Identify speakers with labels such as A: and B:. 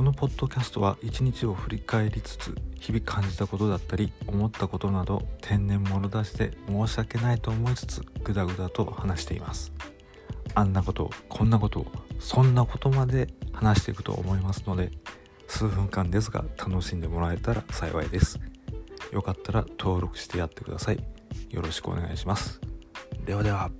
A: このポッドキャストは一日を振り返りつつ日々感じたことだったり思ったことなど天然物出して申し訳ないと思いつつグダグダと話しています。あんなことこんなことそんなことまで話していくと思いますので数分間ですが楽しんでもらえたら幸いです。よかったら登録してやってください。よろしくお願いします。ではでは。